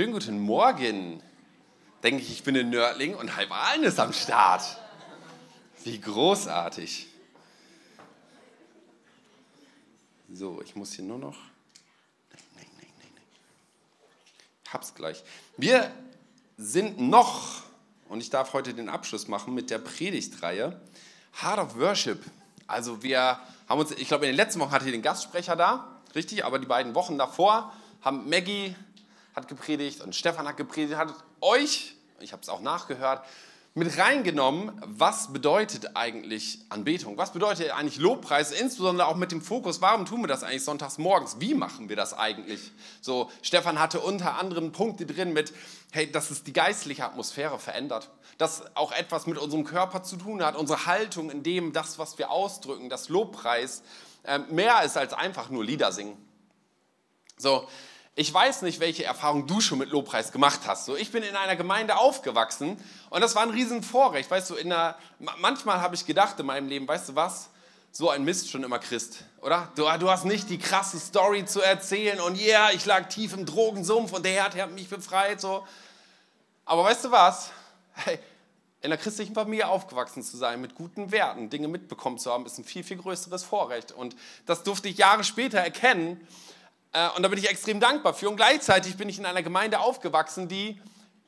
Schönen guten Morgen. Denke ich, ich bin in Nördling und halb ist am Start. Wie großartig. So, ich muss hier nur noch. Nein, nein, nein, nein. Ich hab's gleich. Wir sind noch, und ich darf heute den Abschluss machen mit der Predigtreihe Heart of Worship. Also wir haben uns, ich glaube in den letzten Wochen hatte ich den Gastsprecher da, richtig, aber die beiden Wochen davor haben Maggie hat gepredigt und Stefan hat gepredigt, hat euch, ich habe es auch nachgehört, mit reingenommen, was bedeutet eigentlich Anbetung? Was bedeutet eigentlich Lobpreis? Insbesondere auch mit dem Fokus, warum tun wir das eigentlich sonntags morgens? Wie machen wir das eigentlich? So, Stefan hatte unter anderem Punkte drin mit, hey, dass es die geistliche Atmosphäre verändert. Dass auch etwas mit unserem Körper zu tun hat, unsere Haltung in dem, das, was wir ausdrücken, das Lobpreis, äh, mehr ist als einfach nur Lieder singen. So, ich weiß nicht, welche Erfahrung du schon mit Lobpreis gemacht hast. So, ich bin in einer Gemeinde aufgewachsen und das war ein Riesenvorrecht. Weißt du, in einer, manchmal habe ich gedacht in meinem Leben, weißt du was? So ein Mist schon immer Christ, oder? Du, du hast nicht die krasse Story zu erzählen und ja, yeah, ich lag tief im Drogensumpf und der Herr hat mich befreit. So. Aber weißt du was? Hey, in einer christlichen Familie aufgewachsen zu sein, mit guten Werten, Dinge mitbekommen zu haben, ist ein viel, viel größeres Vorrecht. Und das durfte ich Jahre später erkennen und da bin ich extrem dankbar für. Und gleichzeitig bin ich in einer Gemeinde aufgewachsen, die,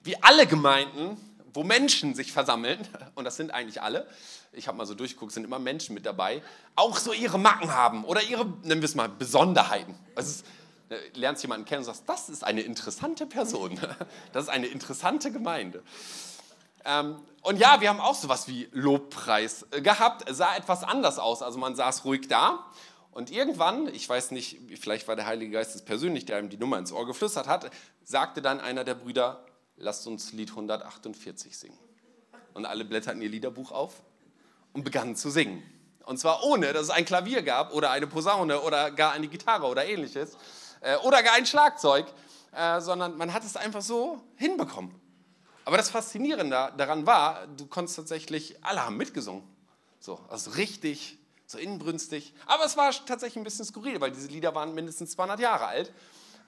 wie alle Gemeinden, wo Menschen sich versammeln, und das sind eigentlich alle, ich habe mal so durchgeguckt, sind immer Menschen mit dabei, auch so ihre Macken haben oder ihre, nennen wir es mal, Besonderheiten. Es ist, äh, lernst jemanden kennen und sagst, das ist eine interessante Person, das ist eine interessante Gemeinde. Ähm, und ja, wir haben auch sowas wie Lobpreis äh, gehabt, sah etwas anders aus. Also man saß ruhig da und irgendwann, ich weiß nicht, vielleicht war der Heilige Geist es persönlich, der ihm die Nummer ins Ohr geflüstert hat, sagte dann einer der Brüder, lasst uns Lied 148 singen. Und alle blätterten ihr Liederbuch auf und begannen zu singen. Und zwar ohne, dass es ein Klavier gab oder eine Posaune oder gar eine Gitarre oder ähnliches äh, oder gar ein Schlagzeug, äh, sondern man hat es einfach so hinbekommen. Aber das Faszinierende daran war, du konntest tatsächlich, alle haben mitgesungen. So, also richtig so inbrünstig. Aber es war tatsächlich ein bisschen skurril, weil diese Lieder waren mindestens 200 Jahre alt.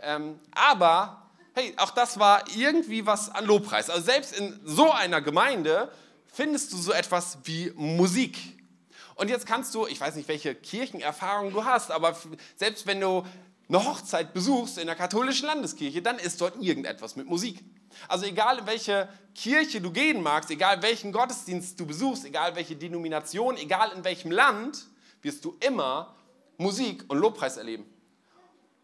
Ähm, aber hey, auch das war irgendwie was an Lobpreis. Also selbst in so einer Gemeinde findest du so etwas wie Musik. Und jetzt kannst du, ich weiß nicht, welche Kirchenerfahrung du hast, aber selbst wenn du eine Hochzeit besuchst in der katholischen Landeskirche, dann ist dort irgendetwas mit Musik. Also egal in welche Kirche du gehen magst, egal welchen Gottesdienst du besuchst, egal welche Denomination, egal in welchem Land, wirst du immer Musik und Lobpreis erleben.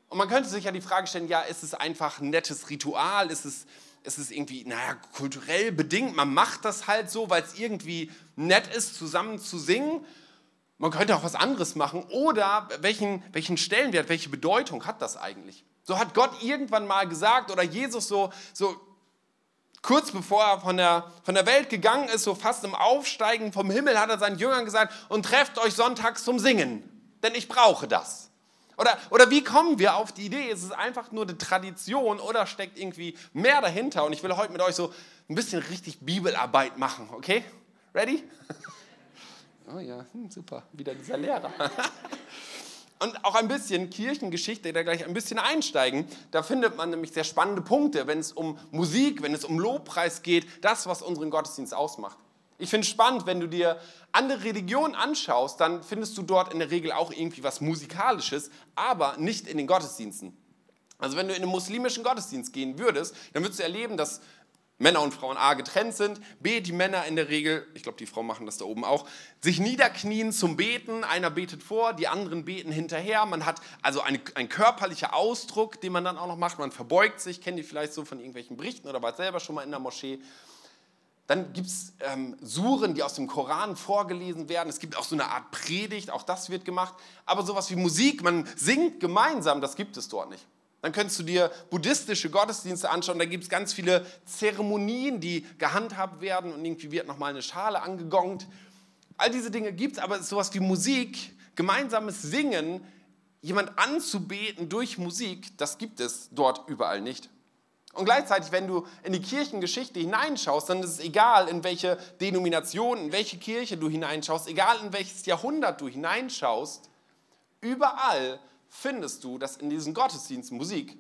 Und man könnte sich ja die Frage stellen, ja, ist es einfach ein nettes Ritual? Ist es, ist es irgendwie, naja, kulturell bedingt? Man macht das halt so, weil es irgendwie nett ist, zusammen zu singen. Man könnte auch was anderes machen. Oder welchen, welchen Stellenwert, welche Bedeutung hat das eigentlich? So hat Gott irgendwann mal gesagt oder Jesus so, so kurz bevor er von der, von der Welt gegangen ist, so fast im Aufsteigen vom Himmel, hat er seinen Jüngern gesagt, und trefft euch sonntags zum Singen, denn ich brauche das. Oder, oder wie kommen wir auf die Idee? Ist es einfach nur eine Tradition oder steckt irgendwie mehr dahinter? Und ich will heute mit euch so ein bisschen richtig Bibelarbeit machen, okay? Ready? Oh ja, hm, super, wieder dieser Lehrer. und auch ein bisschen Kirchengeschichte, da gleich ein bisschen einsteigen. Da findet man nämlich sehr spannende Punkte, wenn es um Musik, wenn es um Lobpreis geht, das, was unseren Gottesdienst ausmacht. Ich finde es spannend, wenn du dir andere Religionen anschaust, dann findest du dort in der Regel auch irgendwie was Musikalisches, aber nicht in den Gottesdiensten. Also wenn du in einen muslimischen Gottesdienst gehen würdest, dann würdest du erleben, dass Männer und Frauen A getrennt sind, B die Männer in der Regel, ich glaube die Frauen machen das da oben auch, sich niederknien zum Beten, einer betet vor, die anderen beten hinterher, man hat also eine, ein körperlicher Ausdruck, den man dann auch noch macht, man verbeugt sich, kennt ihr vielleicht so von irgendwelchen Berichten oder war selber schon mal in der Moschee. Dann gibt es ähm, Suren, die aus dem Koran vorgelesen werden. Es gibt auch so eine Art Predigt, auch das wird gemacht. Aber sowas wie Musik, man singt gemeinsam, das gibt es dort nicht. Dann könntest du dir buddhistische Gottesdienste anschauen. Da gibt es ganz viele Zeremonien, die gehandhabt werden und irgendwie wird nochmal eine Schale angegongt. All diese Dinge gibt es, aber sowas wie Musik, gemeinsames Singen, jemand anzubeten durch Musik, das gibt es dort überall nicht. Und gleichzeitig, wenn du in die Kirchengeschichte hineinschaust, dann ist es egal, in welche Denomination, in welche Kirche du hineinschaust, egal in welches Jahrhundert du hineinschaust, überall findest du, dass in diesem Gottesdienst Musik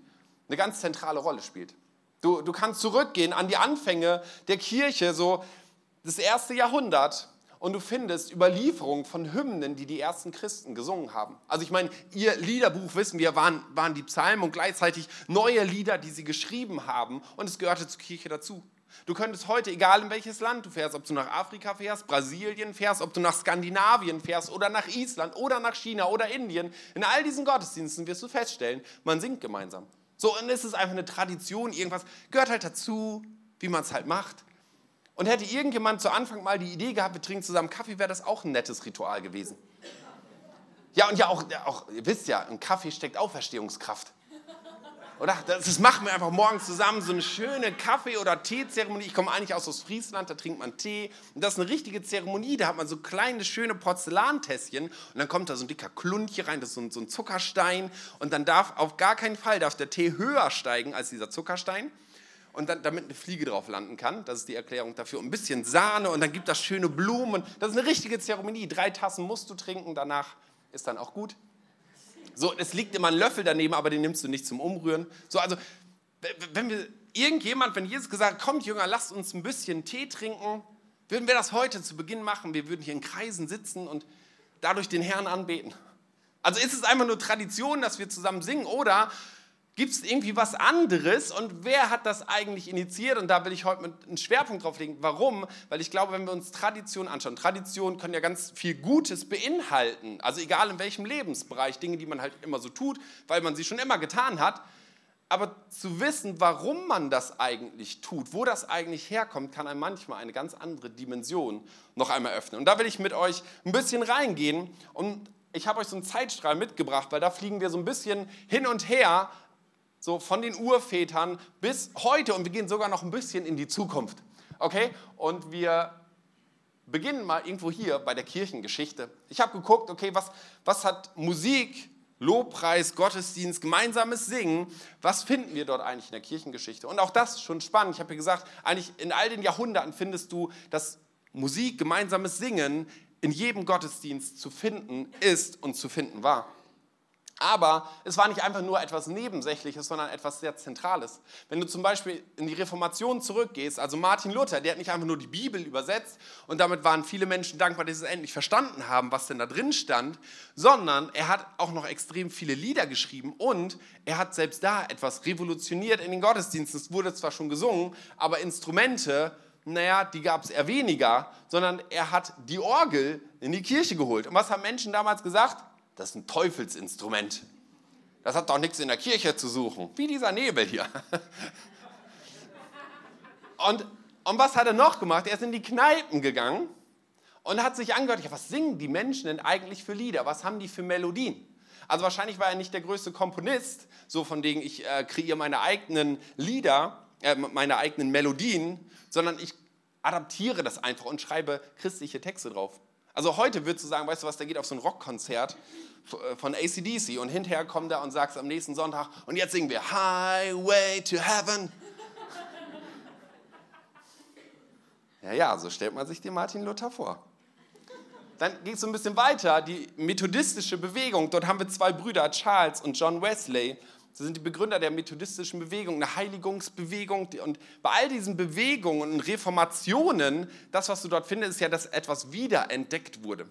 eine ganz zentrale Rolle spielt. Du, du kannst zurückgehen an die Anfänge der Kirche, so das erste Jahrhundert, und du findest Überlieferungen von Hymnen, die die ersten Christen gesungen haben. Also ich meine, ihr Liederbuch, wissen wir, waren, waren die Psalmen und gleichzeitig neue Lieder, die sie geschrieben haben und es gehörte zur Kirche dazu. Du könntest heute, egal in welches Land du fährst, ob du nach Afrika fährst, Brasilien fährst, ob du nach Skandinavien fährst oder nach Island oder nach China oder Indien, in all diesen Gottesdiensten wirst du feststellen, man singt gemeinsam. So, und es ist einfach eine Tradition, irgendwas gehört halt dazu, wie man es halt macht. Und hätte irgendjemand zu Anfang mal die Idee gehabt, wir trinken zusammen Kaffee, wäre das auch ein nettes Ritual gewesen. Ja, und ja auch, auch, ihr wisst ja, im Kaffee steckt Auferstehungskraft. Oder? Das, das machen wir einfach morgens zusammen, so eine schöne Kaffee- oder Teezeremonie. Ich komme eigentlich aus Ostfriesland, da trinkt man Tee. Und das ist eine richtige Zeremonie, da hat man so kleine, schöne Porzellantässchen. Und dann kommt da so ein dicker Klunche rein, das ist so ein, so ein Zuckerstein. Und dann darf auf gar keinen Fall darf der Tee höher steigen als dieser Zuckerstein und dann, damit eine Fliege drauf landen kann. Das ist die Erklärung dafür. ein bisschen Sahne und dann gibt das schöne Blumen. Das ist eine richtige Zeremonie. Drei Tassen musst du trinken, danach ist dann auch gut. So, es liegt immer ein Löffel daneben, aber den nimmst du nicht zum Umrühren. So, also, wenn wir irgendjemand, wenn Jesus gesagt hat, kommt Jünger, lasst uns ein bisschen Tee trinken, würden wir das heute zu Beginn machen. Wir würden hier in Kreisen sitzen und dadurch den Herrn anbeten. Also ist es einfach nur Tradition, dass wir zusammen singen oder Gibt es irgendwie was anderes und wer hat das eigentlich initiiert? Und da will ich heute einen Schwerpunkt drauf legen. Warum? Weil ich glaube, wenn wir uns Tradition anschauen, Traditionen können ja ganz viel Gutes beinhalten. Also egal in welchem Lebensbereich, Dinge, die man halt immer so tut, weil man sie schon immer getan hat. Aber zu wissen, warum man das eigentlich tut, wo das eigentlich herkommt, kann einem manchmal eine ganz andere Dimension noch einmal öffnen. Und da will ich mit euch ein bisschen reingehen und ich habe euch so einen Zeitstrahl mitgebracht, weil da fliegen wir so ein bisschen hin und her so von den Urvätern bis heute und wir gehen sogar noch ein bisschen in die Zukunft. Okay? Und wir beginnen mal irgendwo hier bei der Kirchengeschichte. Ich habe geguckt, okay, was, was hat Musik, Lobpreis, Gottesdienst, gemeinsames Singen, was finden wir dort eigentlich in der Kirchengeschichte? Und auch das schon spannend. Ich habe ja gesagt, eigentlich in all den Jahrhunderten findest du, dass Musik, gemeinsames Singen in jedem Gottesdienst zu finden ist und zu finden war. Aber es war nicht einfach nur etwas Nebensächliches, sondern etwas sehr Zentrales. Wenn du zum Beispiel in die Reformation zurückgehst, also Martin Luther, der hat nicht einfach nur die Bibel übersetzt und damit waren viele Menschen dankbar, dass sie es endlich verstanden haben, was denn da drin stand, sondern er hat auch noch extrem viele Lieder geschrieben und er hat selbst da etwas revolutioniert in den Gottesdiensten. Es wurde zwar schon gesungen, aber Instrumente, naja, die gab es eher weniger, sondern er hat die Orgel in die Kirche geholt. Und was haben Menschen damals gesagt? Das ist ein Teufelsinstrument. Das hat doch nichts in der Kirche zu suchen, wie dieser Nebel hier. Und, und was hat er noch gemacht? Er ist in die Kneipen gegangen und hat sich angehört, was singen die Menschen denn eigentlich für Lieder? Was haben die für Melodien? Also wahrscheinlich war er nicht der größte Komponist, so von dem ich äh, kreiere meine eigenen Lieder, äh, meine eigenen Melodien, sondern ich adaptiere das einfach und schreibe christliche Texte drauf. Also heute würdest du sagen, weißt du was, der geht auf so ein Rockkonzert äh, von ACDC und hinterher kommt er und sagt am nächsten Sonntag und jetzt singen wir Highway to Heaven. Ja, ja, so stellt man sich den Martin Luther vor. Dann geht es so ein bisschen weiter, die methodistische Bewegung. Dort haben wir zwei Brüder, Charles und John Wesley. Sie sind die Begründer der methodistischen Bewegung, eine Heiligungsbewegung. Und bei all diesen Bewegungen und Reformationen, das, was du dort findest, ist ja, dass etwas wiederentdeckt wurde.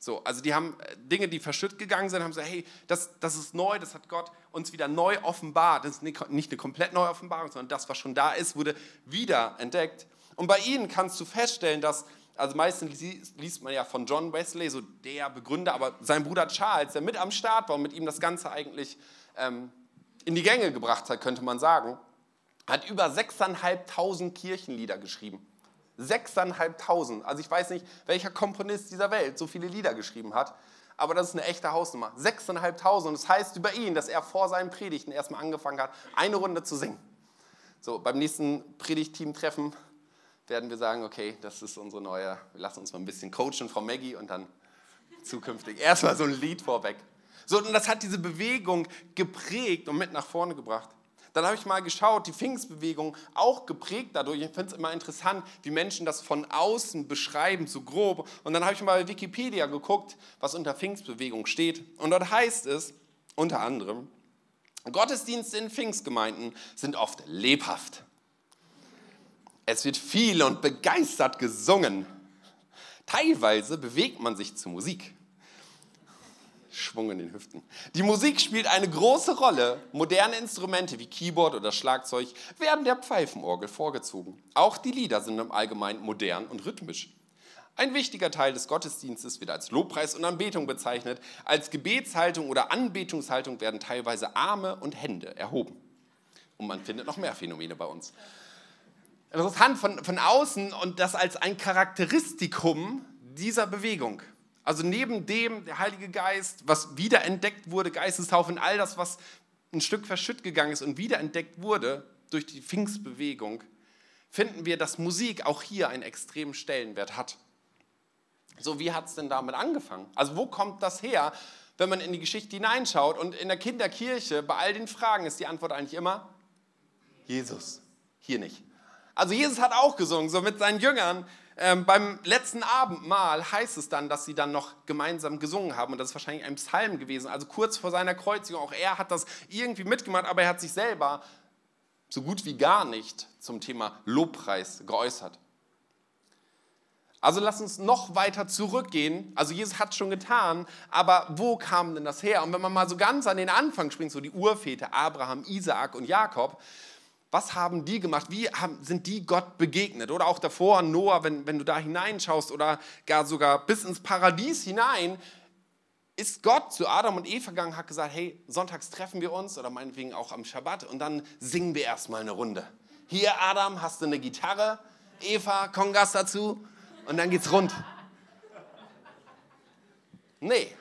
So, also die haben äh, Dinge, die verschütt gegangen sind, haben gesagt, hey, das, das ist neu, das hat Gott uns wieder neu offenbart. Das ist nicht eine komplett neue Offenbarung, sondern das, was schon da ist, wurde wieder entdeckt. Und bei ihnen kannst du feststellen, dass, also meistens liest man ja von John Wesley, so der Begründer, aber sein Bruder Charles, der mit am Start war und mit ihm das Ganze eigentlich ähm, in die Gänge gebracht hat, könnte man sagen, hat über 6.500 Kirchenlieder geschrieben. 6.500. Also ich weiß nicht, welcher Komponist dieser Welt so viele Lieder geschrieben hat, aber das ist eine echte Hausnummer. 6.500. Und das heißt über ihn, dass er vor seinen Predigten erstmal angefangen hat, eine Runde zu singen. So, beim nächsten Predigtteam-Treffen werden wir sagen, okay, das ist unsere neue, wir lassen uns mal ein bisschen coachen, Frau Maggie, und dann zukünftig erstmal so ein Lied vorweg. So, und das hat diese Bewegung geprägt und mit nach vorne gebracht. Dann habe ich mal geschaut, die Pfingstbewegung auch geprägt dadurch. Ich finde es immer interessant, wie Menschen das von außen beschreiben, so grob. Und dann habe ich mal Wikipedia geguckt, was unter Pfingstbewegung steht. Und dort heißt es unter anderem, Gottesdienste in Pfingstgemeinden sind oft lebhaft, Es wird viel und begeistert gesungen. Teilweise bewegt man sich zur Musik. Schwung in den Hüften. Die Musik spielt eine große Rolle. Moderne Instrumente wie Keyboard oder Schlagzeug werden der Pfeifenorgel vorgezogen. Auch die Lieder sind im Allgemeinen modern und rhythmisch. Ein wichtiger Teil des Gottesdienstes wird als Lobpreis und Anbetung bezeichnet. Als Gebetshaltung oder Anbetungshaltung werden teilweise Arme und Hände erhoben. Und man findet noch mehr Phänomene bei uns interessant von, von außen und das als ein Charakteristikum dieser Bewegung. Also neben dem der Heilige Geist, was wiederentdeckt wurde, Geistestaufe und all das, was ein Stück verschütt gegangen ist und wiederentdeckt wurde durch die Pfingstbewegung, finden wir, dass Musik auch hier einen extremen Stellenwert hat. So, wie hat es denn damit angefangen? Also wo kommt das her, wenn man in die Geschichte hineinschaut? Und in der Kinderkirche, bei all den Fragen ist die Antwort eigentlich immer Jesus. Hier nicht. Also Jesus hat auch gesungen, so mit seinen Jüngern. Ähm, beim letzten Abendmahl heißt es dann, dass sie dann noch gemeinsam gesungen haben. Und das ist wahrscheinlich ein Psalm gewesen. Also kurz vor seiner Kreuzigung. Auch er hat das irgendwie mitgemacht, aber er hat sich selber so gut wie gar nicht zum Thema Lobpreis geäußert. Also lass uns noch weiter zurückgehen. Also Jesus hat es schon getan, aber wo kam denn das her? Und wenn man mal so ganz an den Anfang springt, so die Urväter Abraham, Isaak und Jakob, was haben die gemacht? Wie haben, sind die Gott begegnet? Oder auch davor, Noah, wenn, wenn du da hineinschaust oder gar sogar bis ins Paradies hinein, ist Gott zu Adam und Eva gegangen, hat gesagt, hey, sonntags treffen wir uns oder meinetwegen auch am Schabbat und dann singen wir erstmal eine Runde. Hier, Adam, hast du eine Gitarre? Eva, Kongas dazu? Und dann geht's rund. Nee,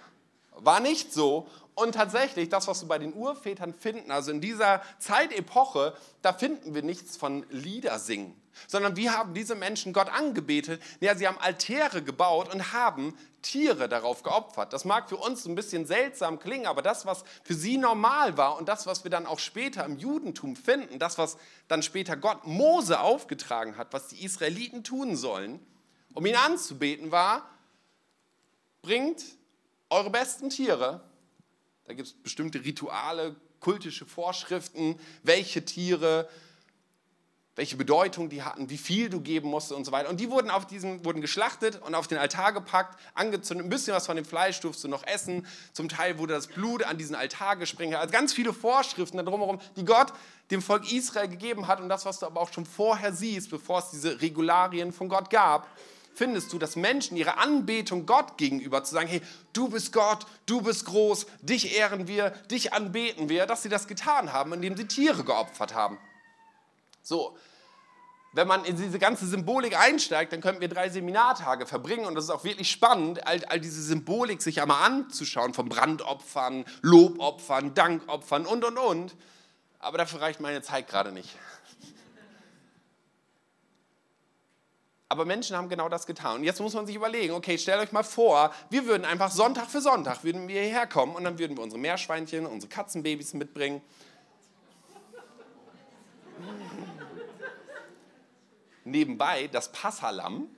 war nicht so. Und tatsächlich, das, was wir bei den Urvätern finden, also in dieser Zeitepoche, da finden wir nichts von Liedersingen, sondern wie haben diese Menschen Gott angebetet? Ja, sie haben Altäre gebaut und haben Tiere darauf geopfert. Das mag für uns ein bisschen seltsam klingen, aber das, was für sie normal war und das, was wir dann auch später im Judentum finden, das, was dann später Gott Mose aufgetragen hat, was die Israeliten tun sollen, um ihn anzubeten, war, bringt eure besten Tiere da gibt es bestimmte Rituale, kultische Vorschriften, welche Tiere, welche Bedeutung die hatten, wie viel du geben musst und so weiter. Und die wurden auf diesem, wurden geschlachtet und auf den Altar gepackt, angezündet. Ein bisschen was von dem Fleisch durfst du noch essen. Zum Teil wurde das Blut an diesen Altar gesprengt. Also ganz viele Vorschriften drumherum, die Gott dem Volk Israel gegeben hat und das, was du aber auch schon vorher siehst, bevor es diese Regularien von Gott gab findest du, dass Menschen ihre Anbetung Gott gegenüber zu sagen, hey, du bist Gott, du bist groß, dich ehren wir, dich anbeten wir, dass sie das getan haben, indem sie Tiere geopfert haben. So, wenn man in diese ganze Symbolik einsteigt, dann könnten wir drei Seminartage verbringen und das ist auch wirklich spannend, all, all diese Symbolik sich einmal anzuschauen, von Brandopfern, Lobopfern, Dankopfern und, und, und. Aber dafür reicht meine Zeit gerade nicht. Aber Menschen haben genau das getan. Und jetzt muss man sich überlegen, okay, stellt euch mal vor, wir würden einfach Sonntag für Sonntag, würden wir hierher kommen und dann würden wir unsere Meerschweinchen, unsere Katzenbabys mitbringen. Nebenbei das Passalam,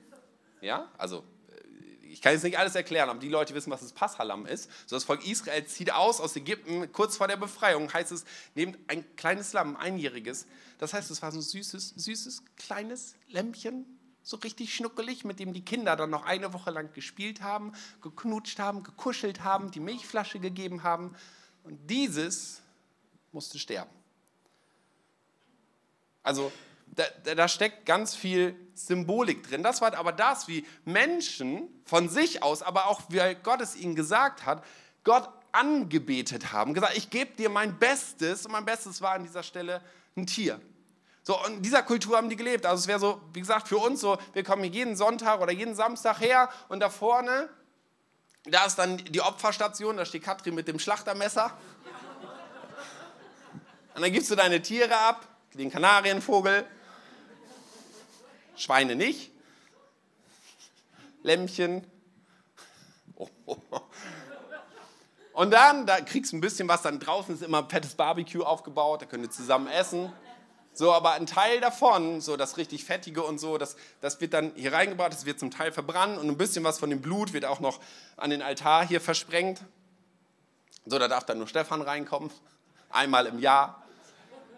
ja, also äh, ich kann jetzt nicht alles erklären, aber die Leute wissen, was das Passalam ist. So das Volk Israel zieht aus aus Ägypten, kurz vor der Befreiung heißt es, nehmt ein kleines Lamm, einjähriges. Das heißt, es war so ein süßes, süßes, kleines Lämpchen, so richtig schnuckelig, mit dem die Kinder dann noch eine Woche lang gespielt haben, geknutscht haben, gekuschelt haben, die Milchflasche gegeben haben. Und dieses musste sterben. Also da, da, steckt ganz viel Symbolik drin. Das war aber das, wie Menschen von sich aus, aber auch wie Gott es ihnen gesagt hat, Gott angebetet haben, gesagt, ich gebe dir mein Bestes und mein Bestes war an dieser Stelle ein Tier. So, in dieser Kultur haben die gelebt. Also es wäre so, wie gesagt, für uns so, wir kommen hier jeden Sonntag oder jeden Samstag her und da vorne, da ist dann die Opferstation, da steht Katrin mit dem Schlachtermesser. Und dann gibst du deine Tiere ab, den Kanarienvogel, Schweine nicht, Lämmchen. Und dann, da kriegst du ein bisschen was, dann draußen ist immer ein fettes Barbecue aufgebaut, da könnt ihr zusammen essen. So, aber ein Teil davon, so das richtig Fettige und so, das, das wird dann hier reingebracht, das wird zum Teil verbrannt und ein bisschen was von dem Blut wird auch noch an den Altar hier versprengt. So, da darf dann nur Stefan reinkommen, einmal im Jahr.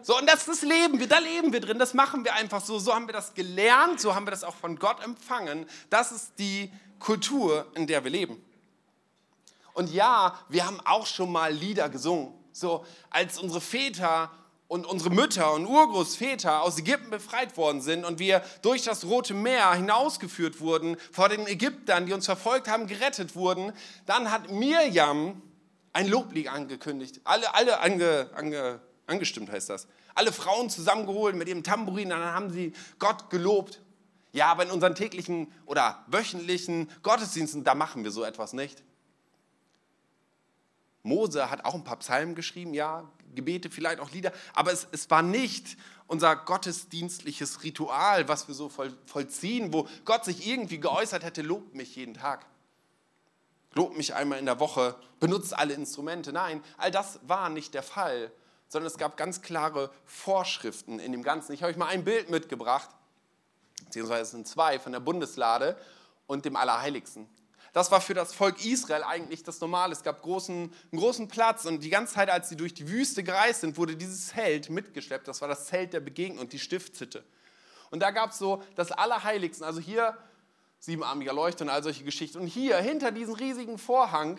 So, und das ist das Leben, wir, da leben wir drin, das machen wir einfach so. So haben wir das gelernt, so haben wir das auch von Gott empfangen. Das ist die Kultur, in der wir leben. Und ja, wir haben auch schon mal Lieder gesungen. So, als unsere Väter und unsere Mütter und Urgroßväter aus Ägypten befreit worden sind und wir durch das Rote Meer hinausgeführt wurden, vor den Ägyptern, die uns verfolgt haben, gerettet wurden, dann hat Mirjam ein Loblied angekündigt. Alle, alle ange, ange, angestimmt heißt das. Alle Frauen zusammengeholt mit ihrem Tambourin, dann haben sie Gott gelobt. Ja, aber in unseren täglichen oder wöchentlichen Gottesdiensten, da machen wir so etwas nicht. Mose hat auch ein paar Psalmen geschrieben, ja, Gebete, vielleicht auch Lieder, aber es, es war nicht unser gottesdienstliches Ritual, was wir so voll, vollziehen, wo Gott sich irgendwie geäußert hätte, lobt mich jeden Tag. Lobt mich einmal in der Woche, benutzt alle Instrumente. Nein, all das war nicht der Fall, sondern es gab ganz klare Vorschriften in dem Ganzen. Ich habe euch mal ein Bild mitgebracht, beziehungsweise es sind zwei von der Bundeslade und dem Allerheiligsten. Das war für das Volk Israel eigentlich das Normale. Es gab großen, einen großen Platz und die ganze Zeit, als sie durch die Wüste gereist sind, wurde dieses Zelt mitgeschleppt. Das war das Zelt der Begegnung und die Stiftshütte. Und da gab es so das Allerheiligsten. Also hier siebenarmiger Leuchter und all solche Geschichten. Und hier, hinter diesem riesigen Vorhang,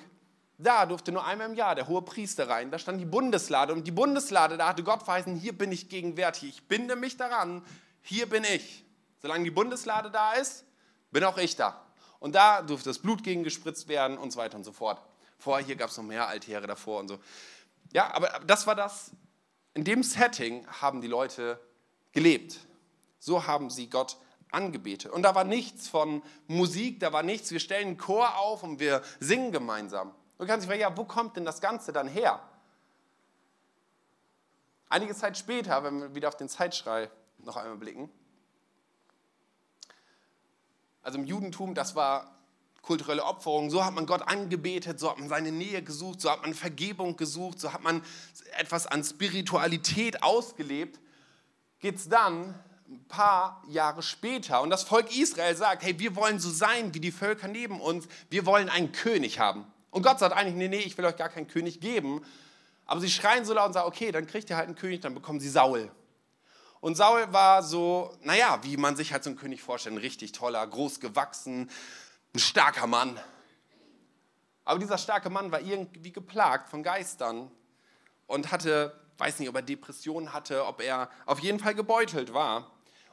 da durfte nur einmal im Jahr der hohe Priester rein. Da stand die Bundeslade. Und die Bundeslade, da hatte Gott verheißen, hier bin ich gegenwärtig. Ich binde mich daran, hier bin ich. Solange die Bundeslade da ist, bin auch ich da. Und da durfte das Blut gegen gespritzt werden und so weiter und so fort. Vorher hier gab es noch mehr Altäre davor und so. Ja, aber das war das. In dem Setting haben die Leute gelebt. So haben sie Gott angebetet. Und da war nichts von Musik, da war nichts, wir stellen einen Chor auf und wir singen gemeinsam. Du kannst dich fragen, ja, wo kommt denn das Ganze dann her? Einige Zeit später, wenn wir wieder auf den Zeitschrei noch einmal blicken, also im Judentum, das war kulturelle Opferung, so hat man Gott angebetet, so hat man seine Nähe gesucht, so hat man Vergebung gesucht, so hat man etwas an Spiritualität ausgelebt, geht es dann ein paar Jahre später und das Volk Israel sagt, hey, wir wollen so sein wie die Völker neben uns, wir wollen einen König haben. Und Gott sagt eigentlich, nee, nee, ich will euch gar keinen König geben. Aber sie schreien so laut und sagen, okay, dann kriegt ihr halt einen König, dann bekommen sie Saul. Und Saul war so, naja, wie man sich halt so einen König vorstellt, ein richtig toller, groß gewachsen, ein starker Mann. Aber dieser starke Mann war irgendwie geplagt von Geistern und hatte, weiß nicht, ob er Depressionen hatte, ob er auf jeden Fall gebeutelt war.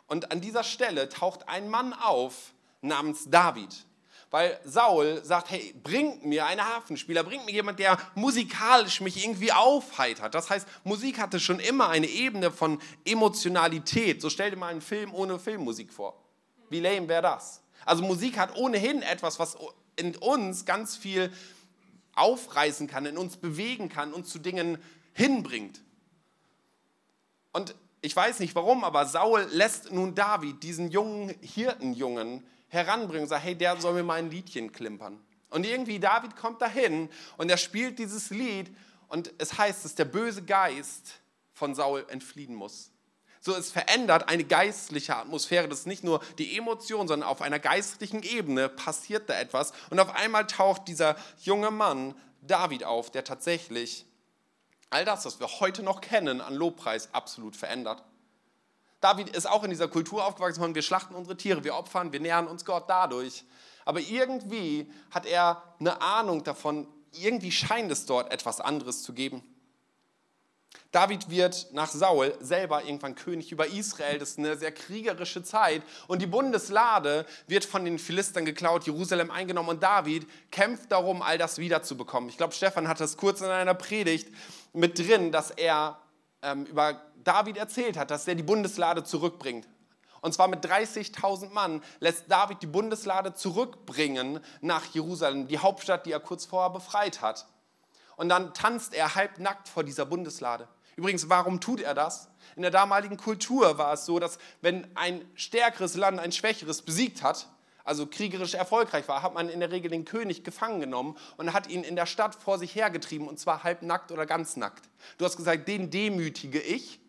Und an dieser Stelle taucht ein Mann auf namens David weil Saul sagt, hey, bringt mir einen Hafenspieler, bringt mir jemand, der musikalisch mich irgendwie aufheitert. Das heißt, Musik hatte schon immer eine Ebene von Emotionalität. So stell dir mal einen Film ohne Filmmusik vor. Wie lame wäre das? Also Musik hat ohnehin etwas, was in uns ganz viel aufreißen kann, in uns bewegen kann, uns zu Dingen hinbringt. Und ich weiß nicht warum, aber Saul lässt nun David, diesen jungen Hirtenjungen, heranbringen und sagt, hey, der soll mir mal ein Liedchen klimpern. Und irgendwie David kommt dahin und er spielt dieses Lied und es heißt, dass der böse Geist von Saul entfliehen muss. So, es verändert eine geistliche Atmosphäre. Das ist nicht nur die Emotion, sondern auf einer geistlichen Ebene passiert da etwas. Und auf einmal taucht dieser junge Mann David auf, der tatsächlich all das, was wir heute noch kennen, an Lobpreis absolut verändert. David ist auch in dieser Kultur aufgewachsen und wir schlachten unsere Tiere, wir opfern, wir nähern uns Gott dadurch. Aber irgendwie hat er eine Ahnung davon, irgendwie scheint es dort etwas anderes zu geben. David wird nach Saul selber irgendwann König über Israel. Das ist eine sehr kriegerische Zeit. Und die Bundeslade wird von den Philistern geklaut, Jerusalem eingenommen. Und David kämpft darum, all das wiederzubekommen. Ich glaube, Stefan hat das kurz in einer Predigt mit drin, dass er ähm, über David erzählt hat, dass er die Bundeslade zurückbringt. Und zwar mit 30.000 Mann lässt David die Bundeslade zurückbringen nach Jerusalem, die Hauptstadt, die er kurz vorher befreit hat. Und dann tanzt er halbnackt vor dieser Bundeslade. Übrigens, warum tut er das? In der damaligen Kultur war es so, dass wenn ein stärkeres Land ein schwächeres besiegt hat, also kriegerisch erfolgreich war, hat man in der Regel den König gefangen genommen und hat ihn in der Stadt vor sich hergetrieben, und zwar halbnackt oder ganz nackt. Du hast gesagt, den demütige ich,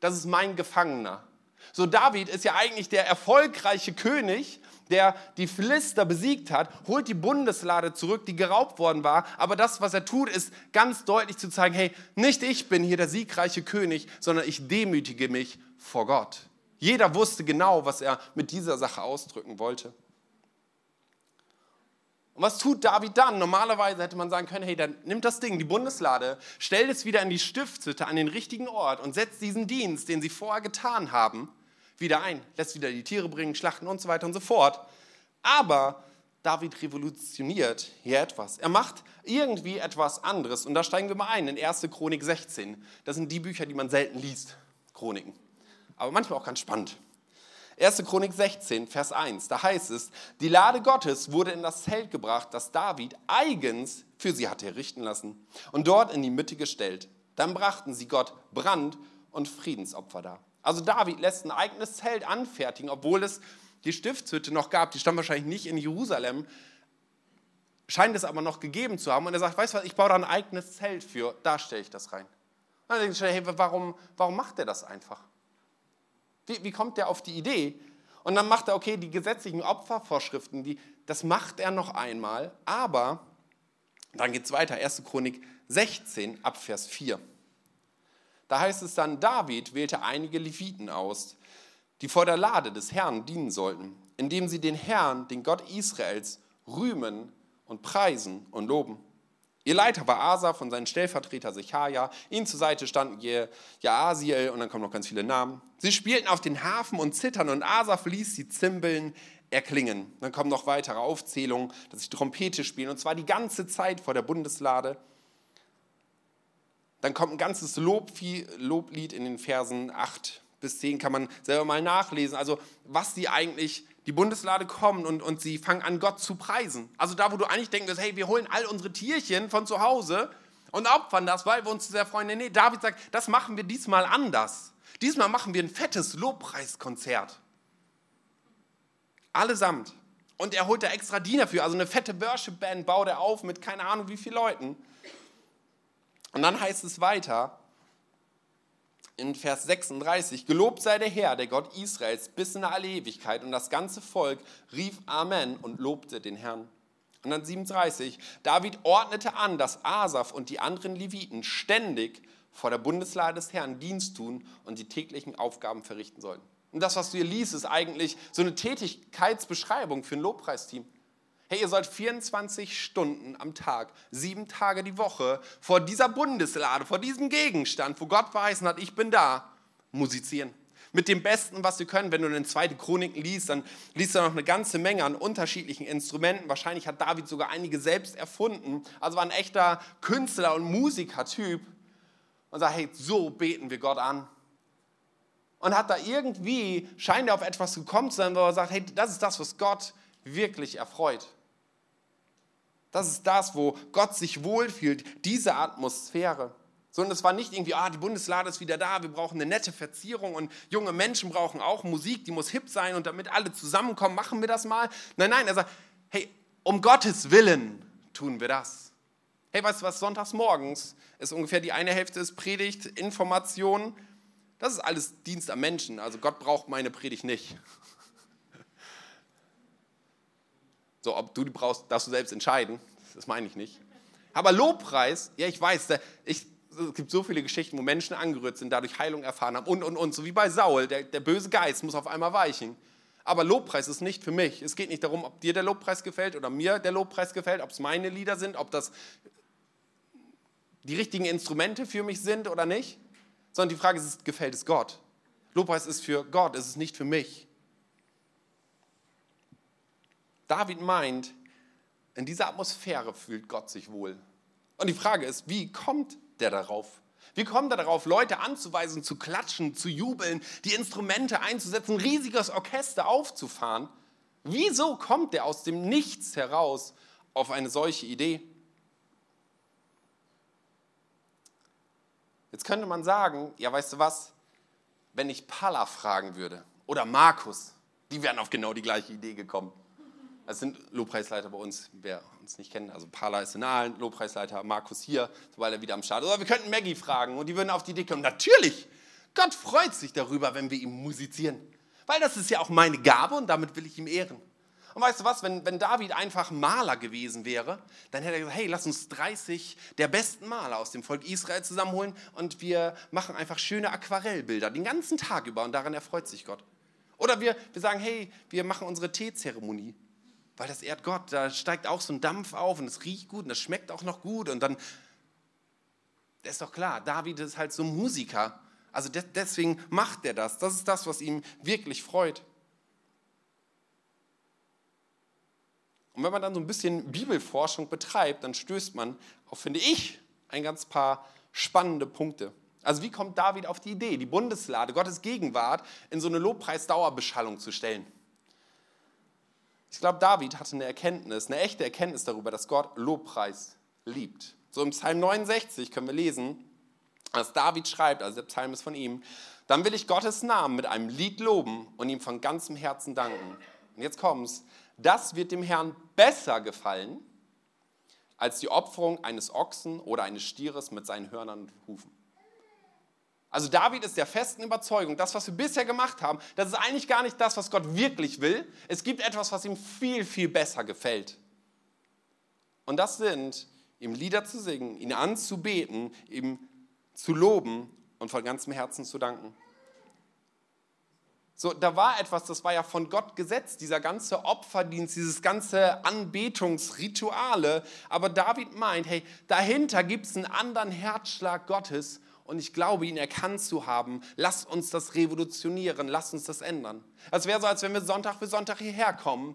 das ist mein Gefangener. So David ist ja eigentlich der erfolgreiche König, der die Philister besiegt hat, holt die Bundeslade zurück, die geraubt worden war. Aber das, was er tut, ist ganz deutlich zu zeigen, hey, nicht ich bin hier der siegreiche König, sondern ich demütige mich vor Gott. Jeder wusste genau, was er mit dieser Sache ausdrücken wollte. Und was tut David dann? Normalerweise hätte man sagen können, hey, dann nimmt das Ding, die Bundeslade, stellt es wieder in die Stiftshütte an den richtigen Ort und setzt diesen Dienst, den sie vorher getan haben, wieder ein. Lässt wieder die Tiere bringen, schlachten und so weiter und so fort. Aber David revolutioniert hier etwas. Er macht irgendwie etwas anderes. Und da steigen wir mal ein in 1. Chronik 16. Das sind die Bücher, die man selten liest, Chroniken. Aber manchmal auch ganz spannend. 1. Chronik 16, Vers 1, da heißt es, die Lade Gottes wurde in das Zelt gebracht, das David eigens für sie hatte errichten lassen und dort in die Mitte gestellt. Dann brachten sie Gott Brand- und Friedensopfer dar. Also David lässt ein eigenes Zelt anfertigen, obwohl es die Stiftshütte noch gab. Die stand wahrscheinlich nicht in Jerusalem, scheint es aber noch gegeben zu haben. Und er sagt, weißt du was, ich baue da ein eigenes Zelt für, da stelle ich das rein. Und dann denke ich, hey, warum, warum macht er das einfach? Wie, wie kommt der auf die Idee? Und dann macht er, okay, die gesetzlichen Opfervorschriften, die, das macht er noch einmal, aber dann geht es weiter, 1. Chronik 16 ab Vers 4. Da heißt es dann, David wählte einige Leviten aus, die vor der Lade des Herrn dienen sollten, indem sie den Herrn, den Gott Israels, rühmen und preisen und loben. Ihr Leiter war Asaf und sein Stellvertreter Sechaja. Ihnen zur Seite standen Jaasiel und dann kommen noch ganz viele Namen. Sie spielten auf den Hafen und zittern und Asaf ließ die Zimbeln erklingen. Dann kommen noch weitere Aufzählungen, dass sie Trompete spielen und zwar die ganze Zeit vor der Bundeslade. Dann kommt ein ganzes Loblied in den Versen 8 bis 10, kann man selber mal nachlesen. Also was sie eigentlich die Bundeslade kommen und, und sie fangen an, Gott zu preisen. Also da, wo du eigentlich denkst, hey, wir holen all unsere Tierchen von zu Hause und opfern das, weil wir uns sehr freuen. Nee, David sagt, das machen wir diesmal anders. Diesmal machen wir ein fettes Lobpreiskonzert. Allesamt. Und er holt da extra Diener für, also eine fette Worship-Band baut er auf mit keine Ahnung wie vielen Leuten. Und dann heißt es weiter, in Vers 36, gelobt sei der Herr, der Gott Israels, bis in alle Ewigkeit. Und das ganze Volk rief Amen und lobte den Herrn. Und dann 37, David ordnete an, dass Asaf und die anderen Leviten ständig vor der Bundeslade des Herrn Dienst tun und die täglichen Aufgaben verrichten sollten. Und das, was du hier liest, ist eigentlich so eine Tätigkeitsbeschreibung für ein Lobpreisteam. Hey, ihr sollt 24 Stunden am Tag, sieben Tage die Woche vor dieser Bundeslade, vor diesem Gegenstand, wo Gott verheißen hat, ich bin da, musizieren. Mit dem Besten, was ihr könnt. Wenn du den zweiten Chroniken liest, dann liest du noch eine ganze Menge an unterschiedlichen Instrumenten. Wahrscheinlich hat David sogar einige selbst erfunden. Also war ein echter Künstler und Musikertyp. Und sagt, hey, so beten wir Gott an und hat da irgendwie, scheint er auf etwas gekommen zu sein, wo er sagt, hey, das ist das, was Gott wirklich erfreut. Das ist das, wo Gott sich wohlfühlt, diese Atmosphäre. Sondern es war nicht irgendwie, ah, die Bundeslade ist wieder da, wir brauchen eine nette Verzierung und junge Menschen brauchen auch Musik, die muss hip sein und damit alle zusammenkommen, machen wir das mal. Nein, nein, er sagt, hey, um Gottes Willen tun wir das. Hey, weißt du was, sonntags morgens ist ungefähr die eine Hälfte ist Predigt, Information. Das ist alles Dienst am Menschen. Also Gott braucht meine Predigt nicht. So, ob du die brauchst, darfst du selbst entscheiden. Das meine ich nicht. Aber Lobpreis, ja, ich weiß, ich, es gibt so viele Geschichten, wo Menschen angerührt sind, dadurch Heilung erfahren haben und, und, und. So wie bei Saul, der, der böse Geist muss auf einmal weichen. Aber Lobpreis ist nicht für mich. Es geht nicht darum, ob dir der Lobpreis gefällt oder mir der Lobpreis gefällt, ob es meine Lieder sind, ob das die richtigen Instrumente für mich sind oder nicht. Sondern die Frage ist, gefällt es Gott? Lobpreis ist für Gott, es ist nicht für mich. David meint, in dieser Atmosphäre fühlt Gott sich wohl. Und die Frage ist, wie kommt der darauf? Wie kommt er darauf, Leute anzuweisen, zu klatschen, zu jubeln, die Instrumente einzusetzen, ein riesiges Orchester aufzufahren? Wieso kommt er aus dem Nichts heraus auf eine solche Idee? Jetzt könnte man sagen, ja, weißt du was, wenn ich Palla fragen würde oder Markus, die wären auf genau die gleiche Idee gekommen. Es sind Lobpreisleiter bei uns, wer uns nicht kennt. Also Pala ist in Aalen, Lobpreisleiter Markus hier, sobald er wieder am Start ist. Oder wir könnten Maggie fragen und die würden auf die Idee kommen. Natürlich Gott freut sich darüber, wenn wir ihm musizieren. Weil das ist ja auch meine Gabe und damit will ich ihm ehren. Und weißt du was, wenn, wenn David einfach Maler gewesen wäre, dann hätte er gesagt, hey, lass uns 30 der besten Maler aus dem Volk Israel zusammenholen und wir machen einfach schöne Aquarellbilder den ganzen Tag über und daran erfreut sich Gott. Oder wir, wir sagen, hey, wir machen unsere Teezeremonie, weil das ehrt Gott. Da steigt auch so ein Dampf auf und es riecht gut und es schmeckt auch noch gut und dann, das ist doch klar, David ist halt so ein Musiker. Also deswegen macht er das. Das ist das, was ihm wirklich freut. Und wenn man dann so ein bisschen Bibelforschung betreibt, dann stößt man auf, finde ich, ein ganz paar spannende Punkte. Also wie kommt David auf die Idee, die Bundeslade, Gottes Gegenwart in so eine Lobpreis-Dauerbeschallung zu stellen? Ich glaube, David hatte eine Erkenntnis, eine echte Erkenntnis darüber, dass Gott Lobpreis liebt. So im Psalm 69 können wir lesen, als David schreibt, also der Psalm ist von ihm, dann will ich Gottes Namen mit einem Lied loben und ihm von ganzem Herzen danken. Und jetzt kommt's, das wird dem Herrn besser gefallen als die Opferung eines Ochsen oder eines Stieres mit seinen Hörnern und Hufen. Also David ist der festen Überzeugung, das, was wir bisher gemacht haben, das ist eigentlich gar nicht das, was Gott wirklich will. Es gibt etwas, was ihm viel, viel besser gefällt. Und das sind, ihm Lieder zu singen, ihn anzubeten, ihm zu loben und von ganzem Herzen zu danken. So, da war etwas, das war ja von Gott gesetzt, dieser ganze Opferdienst, dieses ganze Anbetungsrituale. Aber David meint, hey, dahinter gibt es einen anderen Herzschlag Gottes und ich glaube, ihn erkannt zu haben. Lasst uns das revolutionieren, lasst uns das ändern. Es wäre so, als wenn wir Sonntag für Sonntag hierher kommen,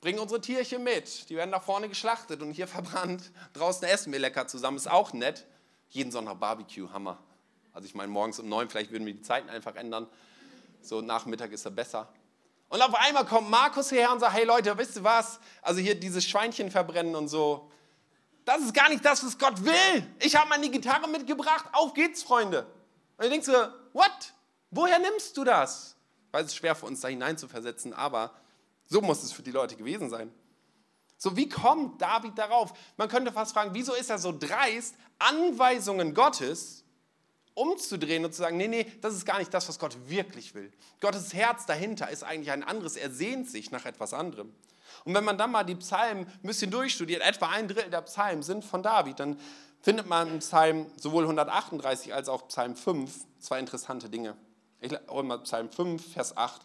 bringen unsere Tierchen mit, die werden da vorne geschlachtet und hier verbrannt. Draußen essen wir lecker zusammen, ist auch nett. Jeden Sonntag Barbecue, Hammer. Also ich meine, morgens um neun, vielleicht würden wir die Zeiten einfach ändern. So Nachmittag ist er besser. Und auf einmal kommt Markus hierher und sagt, hey Leute, wisst ihr was? Also hier dieses Schweinchen verbrennen und so. Das ist gar nicht das, was Gott will. Ich habe meine Gitarre mitgebracht. Auf geht's, Freunde. Und ihr denkt so, what? Woher nimmst du das? Weil es ist schwer für uns da hineinzuversetzen, aber so muss es für die Leute gewesen sein. So, wie kommt David darauf? Man könnte fast fragen, wieso ist er so dreist, Anweisungen Gottes umzudrehen und zu sagen, nee, nee, das ist gar nicht das, was Gott wirklich will. Gottes Herz dahinter ist eigentlich ein anderes. Er sehnt sich nach etwas anderem. Und wenn man dann mal die Psalmen ein bisschen durchstudiert, etwa ein Drittel der Psalmen sind von David, dann findet man im Psalm sowohl 138 als auch Psalm 5 zwei interessante Dinge. Ich hole mal Psalm 5, Vers 8.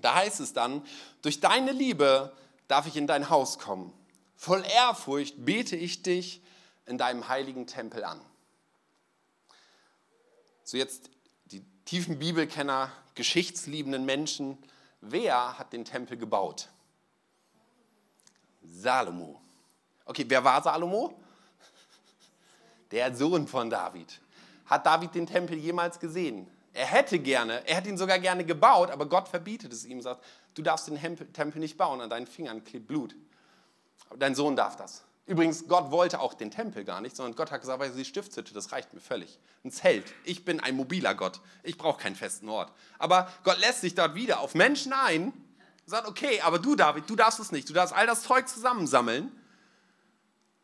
Da heißt es dann, durch deine Liebe darf ich in dein Haus kommen. Voll Ehrfurcht bete ich dich in deinem heiligen Tempel an. So jetzt die tiefen Bibelkenner, geschichtsliebenden Menschen, wer hat den Tempel gebaut? Salomo. Okay, wer war Salomo? Der Sohn von David. Hat David den Tempel jemals gesehen? Er hätte gerne, er hätte ihn sogar gerne gebaut, aber Gott verbietet es ihm, sagt, du darfst den Tempel nicht bauen, an deinen Fingern klebt Blut. Aber dein Sohn darf das. Übrigens, Gott wollte auch den Tempel gar nicht, sondern Gott hat gesagt, weil die Stiftshütte, das reicht mir völlig. Ein Zelt. Ich bin ein mobiler Gott. Ich brauche keinen festen Ort. Aber Gott lässt sich dort wieder auf Menschen ein, sagt, okay, aber du, David, du darfst es nicht. Du darfst all das Zeug zusammensammeln.